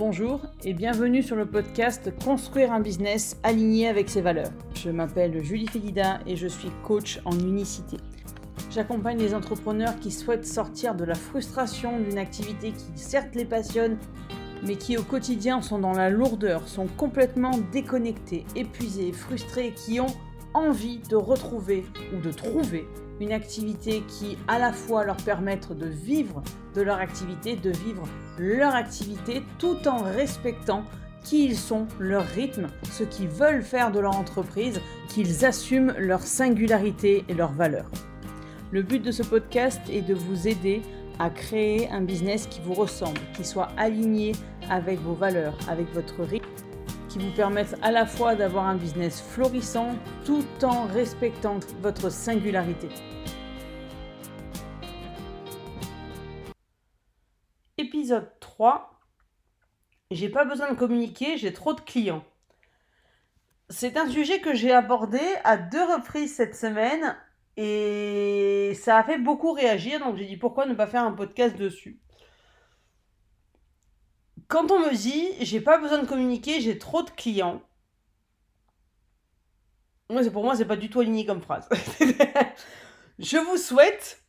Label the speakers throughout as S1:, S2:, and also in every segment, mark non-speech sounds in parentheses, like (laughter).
S1: Bonjour et bienvenue sur le podcast Construire un business aligné avec ses valeurs. Je m'appelle Julie Félida et je suis coach en unicité. J'accompagne les entrepreneurs qui souhaitent sortir de la frustration d'une activité qui certes les passionne, mais qui au quotidien sont dans la lourdeur, sont complètement déconnectés, épuisés, frustrés, qui ont envie de retrouver ou de trouver une activité qui à la fois leur permette de vivre de leur activité, de vivre leur activité tout en respectant qui ils sont, leur rythme, ce qu'ils veulent faire de leur entreprise, qu'ils assument leur singularité et leurs valeurs. Le but de ce podcast est de vous aider à créer un business qui vous ressemble, qui soit aligné avec vos valeurs, avec votre rythme, qui vous permette à la fois d'avoir un business florissant tout en respectant votre singularité. Épisode 3. J'ai pas besoin de communiquer, j'ai trop de clients. C'est un sujet que j'ai abordé à deux reprises cette semaine et ça a fait beaucoup réagir, donc j'ai dit pourquoi ne pas faire un podcast dessus. Quand on me dit j'ai pas besoin de communiquer, j'ai trop de clients, moi, pour moi, c'est pas du tout aligné comme phrase. (laughs) je vous souhaite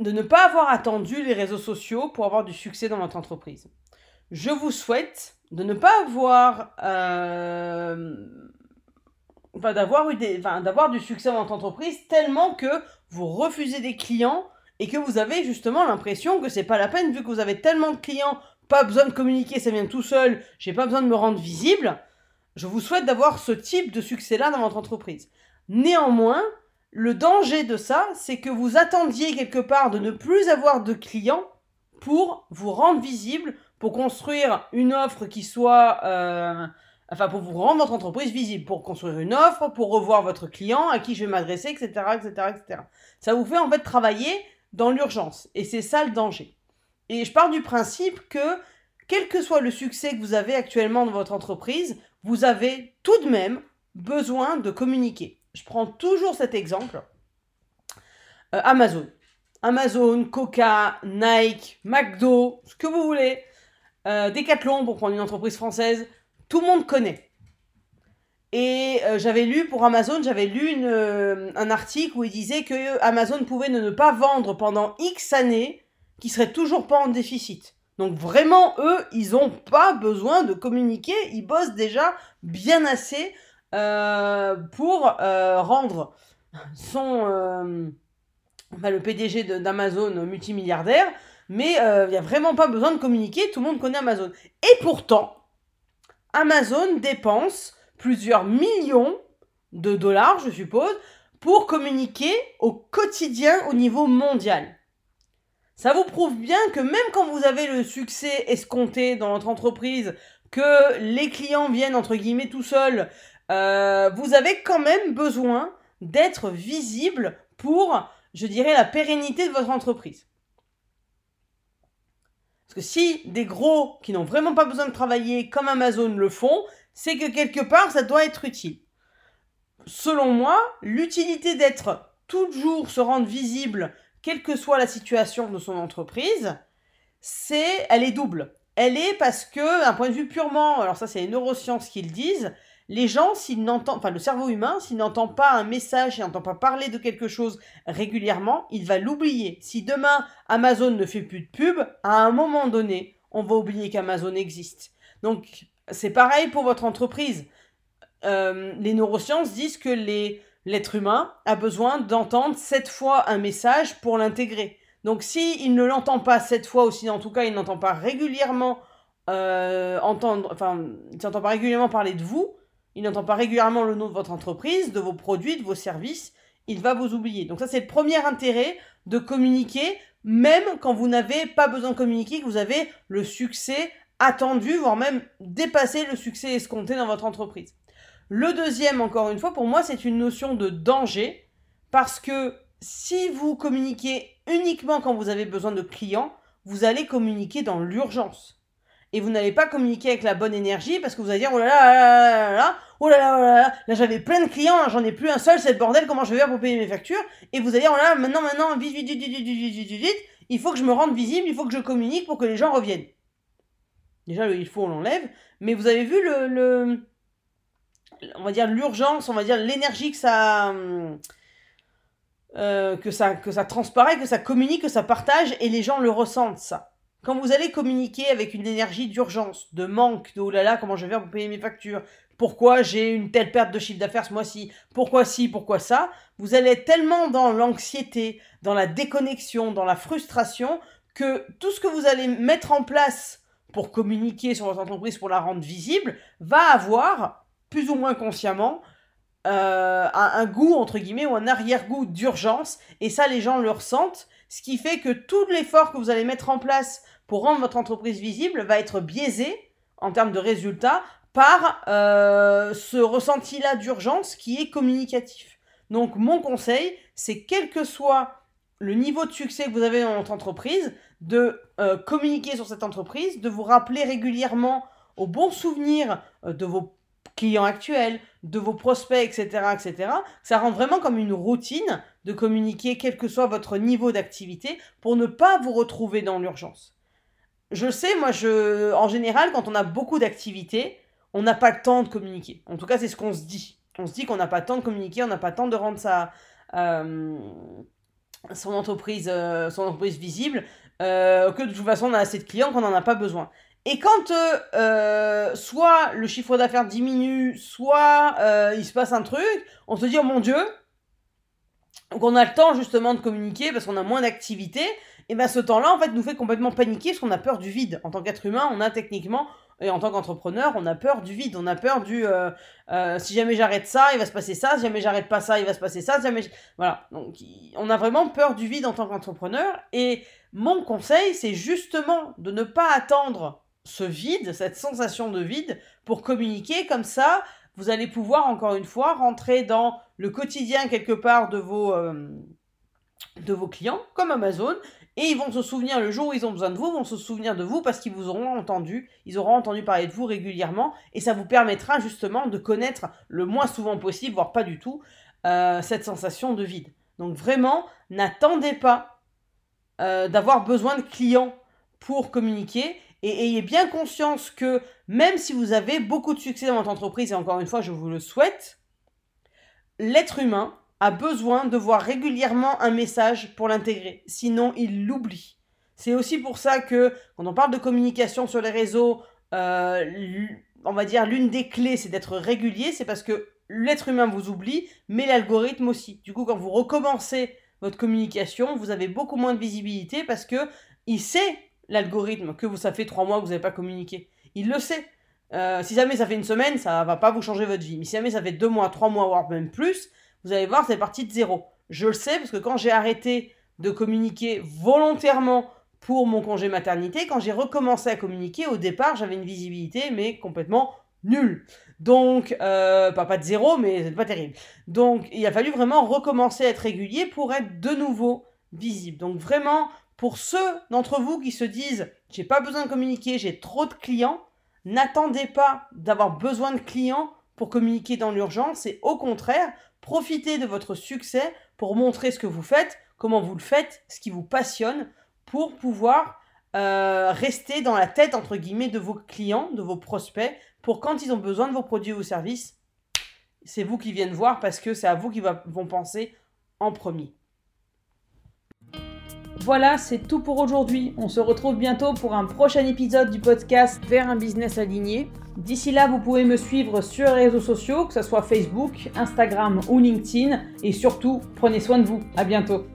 S1: de ne pas avoir attendu les réseaux sociaux pour avoir du succès dans votre entreprise. Je vous souhaite de ne pas avoir euh, d'avoir eu des, d'avoir du succès dans votre entreprise tellement que vous refusez des clients et que vous avez justement l'impression que c'est pas la peine vu que vous avez tellement de clients, pas besoin de communiquer, ça vient tout seul, j'ai pas besoin de me rendre visible. Je vous souhaite d'avoir ce type de succès-là dans votre entreprise. Néanmoins, le danger de ça, c'est que vous attendiez quelque part de ne plus avoir de clients pour vous rendre visible, pour construire une offre qui soit... Euh, enfin, pour vous rendre votre entreprise visible, pour construire une offre, pour revoir votre client, à qui je vais m'adresser, etc., etc., etc. Ça vous fait en fait travailler dans l'urgence. Et c'est ça le danger. Et je pars du principe que, quel que soit le succès que vous avez actuellement dans votre entreprise, vous avez tout de même besoin de communiquer je prends toujours cet exemple. Euh, Amazon. Amazon, Coca, Nike, McDo, ce que vous voulez. Euh, Decathlon, pour prendre une entreprise française. Tout le monde connaît. Et euh, j'avais lu pour Amazon, j'avais lu un article où il disait que Amazon pouvait ne, pas vendre pendant X années, qui serait toujours pas en déficit. Donc vraiment, eux, ils n'ont pas besoin de communiquer, ils bossent déjà bien assez euh, pour euh, rendre son euh, le PDG d'Amazon multimilliardaire, mais il n'y a vraiment pas besoin de communiquer, tout le monde connaît Amazon. Et pourtant, Amazon dépense plusieurs millions de dollars, je suppose, pour communiquer au quotidien au niveau mondial. Ça vous prouve bien que même quand vous avez le succès escompté dans votre entreprise, que les clients viennent entre guillemets tout seuls, euh, vous avez quand même besoin d'être visible pour, je dirais, la pérennité de votre entreprise. Parce que si des gros qui n'ont vraiment pas besoin de travailler comme Amazon le font, c'est que quelque part, ça doit être utile. Selon moi, l'utilité d'être toujours se rendre visible, quelle que soit la situation de son entreprise, c'est, elle est double. Elle est parce que, d'un point de vue purement, alors ça c'est les neurosciences qui le disent, les gens, s'ils n'entendent, enfin le cerveau humain, s'il n'entend pas un message, s'il n'entend pas parler de quelque chose régulièrement, il va l'oublier. Si demain Amazon ne fait plus de pub, à un moment donné, on va oublier qu'Amazon existe. Donc c'est pareil pour votre entreprise. Euh, les neurosciences disent que l'être humain a besoin d'entendre sept fois un message pour l'intégrer. Donc s'il il ne l'entend pas sept fois, ou si en tout cas il n'entend pas régulièrement euh, entendre, il n'entend pas régulièrement parler de vous, il n'entend pas régulièrement le nom de votre entreprise, de vos produits, de vos services, il va vous oublier. Donc ça, c'est le premier intérêt de communiquer, même quand vous n'avez pas besoin de communiquer, que vous avez le succès attendu, voire même dépassé le succès escompté dans votre entreprise. Le deuxième, encore une fois, pour moi, c'est une notion de danger, parce que si vous communiquez uniquement quand vous avez besoin de clients, vous allez communiquer dans l'urgence et vous n'allez pas communiquer avec la bonne énergie parce que vous allez dire oh là là là là oh là là oh là là là j'avais plein de clients j'en ai plus un seul c'est le bordel comment je vais faire pour payer mes factures et vous allez dire oh là maintenant maintenant vite vite vite vite vite vite vite il faut que je me rende visible il faut que je communique pour que les gens reviennent Déjà, le il faut, on l'enlève. Mais vous avez vu le, on va dire l'urgence, on va dire l'énergie que ça, euh, que ça, que ça transparaît, que ça communique, que ça partage, et les gens le ressentent ça. Quand vous allez communiquer avec une énergie d'urgence, de manque, de oh là là, comment je vais faire pour payer mes factures, pourquoi j'ai une telle perte de chiffre d'affaires ce mois-ci, pourquoi ci, pourquoi ça, vous allez être tellement dans l'anxiété, dans la déconnexion, dans la frustration, que tout ce que vous allez mettre en place pour communiquer sur votre entreprise, pour la rendre visible, va avoir, plus ou moins consciemment, euh, un, goût, entre guillemets, ou un arrière-goût d'urgence, et ça, les gens le ressentent, ce qui fait que tout l'effort que vous allez mettre en place pour rendre votre entreprise visible va être biaisé en termes de résultats par euh, ce ressenti-là d'urgence qui est communicatif. Donc mon conseil, c'est quel que soit le niveau de succès que vous avez dans votre entreprise, de euh, communiquer sur cette entreprise, de vous rappeler régulièrement aux bons souvenirs euh, de vos clients actuels, de vos prospects, etc., etc. Ça rend vraiment comme une routine de communiquer quel que soit votre niveau d'activité pour ne pas vous retrouver dans l'urgence. Je sais, moi, je, en général, quand on a beaucoup d'activités, on n'a pas le temps de communiquer. En tout cas, c'est ce qu'on se dit. On se dit qu'on n'a pas le temps de communiquer, on n'a pas le temps de rendre sa, euh, son, entreprise, son entreprise visible, euh, que de toute façon, on a assez de clients qu'on n'en a pas besoin. Et quand soit le chiffre d'affaires diminue, soit il se passe un truc, on se dit, oh mon Dieu, qu'on a le temps justement de communiquer parce qu'on a moins d'activité, et bien ce temps-là, en fait, nous fait complètement paniquer parce qu'on a peur du vide. En tant qu'être humain, on a techniquement et en tant qu'entrepreneur, on a peur du vide, on a peur du euh, euh, si jamais j'arrête ça, il va se passer ça, si jamais j'arrête pas ça, il va se passer ça, si jamais voilà. Donc on a vraiment peur du vide en tant qu'entrepreneur et mon conseil, c'est justement de ne pas attendre ce vide, cette sensation de vide pour communiquer comme ça, vous allez pouvoir encore une fois rentrer dans le quotidien quelque part de vos euh, clients comme Amazon et ils vont se souvenir, le jour où ils ont besoin de vous, vont se souvenir de vous parce qu'ils vous auront entendu, ils auront entendu parler de vous régulièrement, et ça vous permettra justement de connaître le moins souvent possible, voire pas du tout, euh, cette sensation de vide. Donc vraiment, n'attendez pas euh, d'avoir besoin de clients pour communiquer, et ayez bien conscience que même si vous avez beaucoup de succès dans votre entreprise, et encore une fois, je vous le souhaite, l'être humain, a besoin de voir régulièrement un message pour l'intégrer, sinon il l'oublie. C'est aussi pour ça que quand on parle de communication sur les réseaux, euh, on va dire l'une des clés c'est d'être régulier, c'est parce que l'être humain vous oublie, mais l'algorithme aussi. Du coup, quand vous recommencez votre communication, vous avez beaucoup moins de visibilité parce que il sait l'algorithme que vous ça fait trois mois que vous n'avez pas communiqué. Il le sait. Euh, si jamais ça fait une semaine, ça va pas vous changer votre vie. Mais si jamais ça fait deux mois, trois mois, voire même plus, vous allez voir, c'est parti de zéro. Je le sais parce que quand j'ai arrêté de communiquer volontairement pour mon congé maternité, quand j'ai recommencé à communiquer, au départ, j'avais une visibilité, mais complètement nulle. Donc, euh, pas, pas de zéro, mais c'est pas terrible. Donc, il a fallu vraiment recommencer à être régulier pour être de nouveau visible. Donc, vraiment, pour ceux d'entre vous qui se disent, j'ai pas besoin de communiquer, j'ai trop de clients, n'attendez pas d'avoir besoin de clients pour communiquer dans l'urgence et au contraire, Profitez de votre succès pour montrer ce que vous faites, comment vous le faites, ce qui vous passionne, pour pouvoir euh, rester dans la tête, entre guillemets, de vos clients, de vos prospects, pour quand ils ont besoin de vos produits ou services, c'est vous qui viennent voir parce que c'est à vous qu'ils vont penser en premier. Voilà, c'est tout pour aujourd'hui. On se retrouve bientôt pour un prochain épisode du podcast Vers un business aligné. D'ici là, vous pouvez me suivre sur les réseaux sociaux, que ce soit Facebook, Instagram ou LinkedIn. Et surtout, prenez soin de vous. À bientôt.